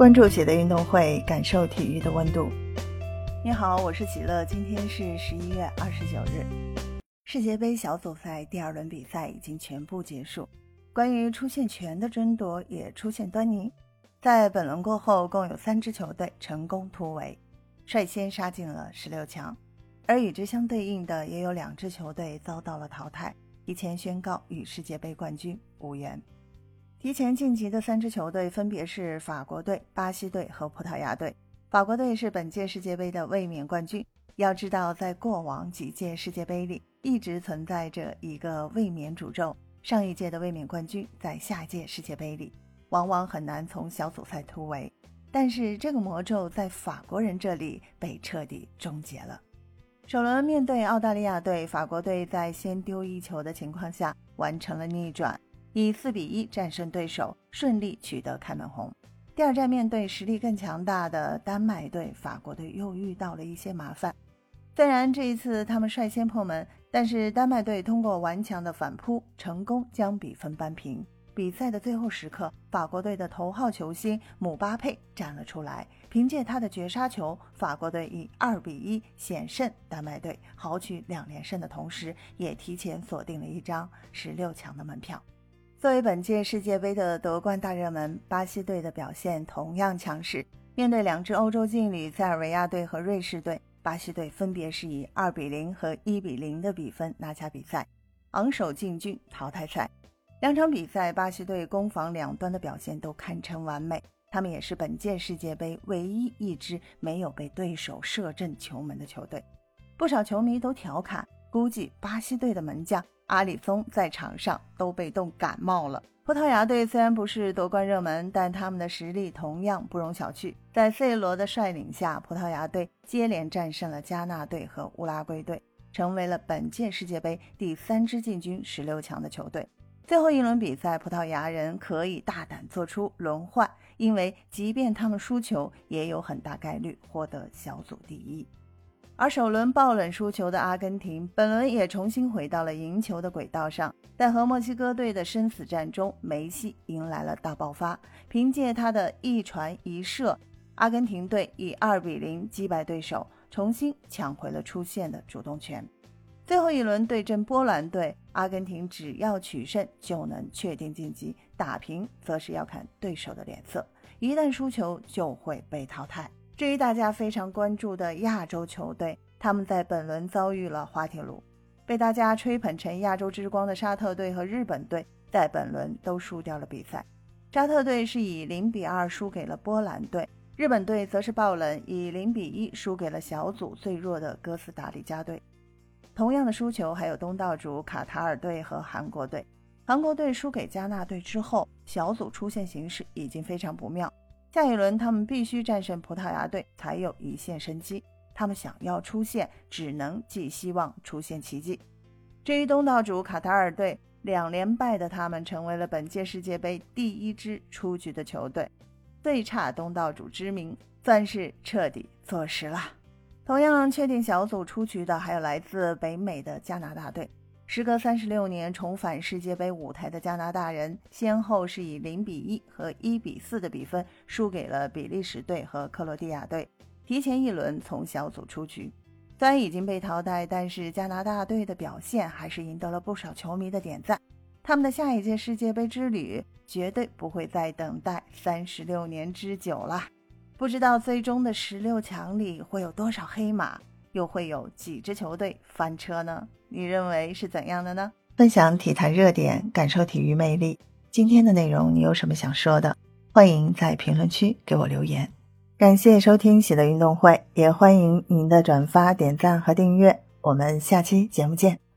关注喜乐运动会，感受体育的温度。你好，我是喜乐。今天是十一月二十九日，世界杯小组赛第二轮比赛已经全部结束，关于出线权的争夺也出现端倪。在本轮过后，共有三支球队成功突围，率先杀进了十六强，而与之相对应的，也有两支球队遭到了淘汰，提前宣告与世界杯冠军无缘。提前晋级的三支球队分别是法国队、巴西队和葡萄牙队。法国队是本届世界杯的卫冕冠军。要知道，在过往几届世界杯里，一直存在着一个卫冕诅咒：上一届的卫冕冠军在下届世界杯里往往很难从小组赛突围。但是这个魔咒在法国人这里被彻底终结了。首轮面对澳大利亚队，法国队在先丢一球的情况下完成了逆转。以四比一战胜对手，顺利取得开门红。第二站面对实力更强大的丹麦队，法国队又遇到了一些麻烦。虽然这一次他们率先破门，但是丹麦队通过顽强的反扑，成功将比分扳平。比赛的最后时刻，法国队的头号球星姆巴佩站了出来，凭借他的绝杀球，法国队以二比一险胜丹麦队，豪取两连胜的同时，也提前锁定了一张十六强的门票。作为本届世界杯的夺冠大热门，巴西队的表现同样强势。面对两支欧洲劲旅塞尔维亚队和瑞士队，巴西队分别是以二比零和一比零的比分拿下比赛，昂首进军淘汰赛。两场比赛，巴西队攻防两端的表现都堪称完美。他们也是本届世界杯唯一一支没有被对手射正球门的球队。不少球迷都调侃，估计巴西队的门将。阿里松在场上都被冻感冒了。葡萄牙队虽然不是夺冠热门，但他们的实力同样不容小觑。在 C 罗的率领下，葡萄牙队接连战胜了加纳队和乌拉圭队，成为了本届世界杯第三支进军十六强的球队。最后一轮比赛，葡萄牙人可以大胆做出轮换，因为即便他们输球，也有很大概率获得小组第一。而首轮爆冷输球的阿根廷，本轮也重新回到了赢球的轨道上。在和墨西哥队的生死战中，梅西迎来了大爆发，凭借他的一传一射，阿根廷队以二比零击败对手，重新抢回了出线的主动权。最后一轮对阵波兰队，阿根廷只要取胜就能确定晋级，打平则是要看对手的脸色，一旦输球就会被淘汰。至于大家非常关注的亚洲球队，他们在本轮遭遇了滑铁卢，被大家吹捧成亚洲之光的沙特队和日本队，在本轮都输掉了比赛。沙特队是以零比二输给了波兰队，日本队则是爆冷以零比一输给了小组最弱的哥斯达黎加队。同样的输球还有东道主卡塔尔队和韩国队。韩国队输给加纳队之后，小组出线形势已经非常不妙。下一轮，他们必须战胜葡萄牙队才有一线生机。他们想要出线，只能寄希望出现奇迹。至于东道主卡塔尔队，两连败的他们成为了本届世界杯第一支出局的球队，最差东道主之名算是彻底坐实了。同样确定小组出局的还有来自北美的加拿大队。时隔三十六年重返世界杯舞台的加拿大人，先后是以零比一和一比四的比分输给了比利时队和克罗地亚队，提前一轮从小组出局。虽然已经被淘汰，但是加拿大队的表现还是赢得了不少球迷的点赞。他们的下一届世界杯之旅绝对不会再等待三十六年之久了。不知道最终的十六强里会有多少黑马，又会有几支球队翻车呢？你认为是怎样的呢？分享体坛热点，感受体育魅力。今天的内容你有什么想说的？欢迎在评论区给我留言。感谢收听喜乐运动会，也欢迎您的转发、点赞和订阅。我们下期节目见。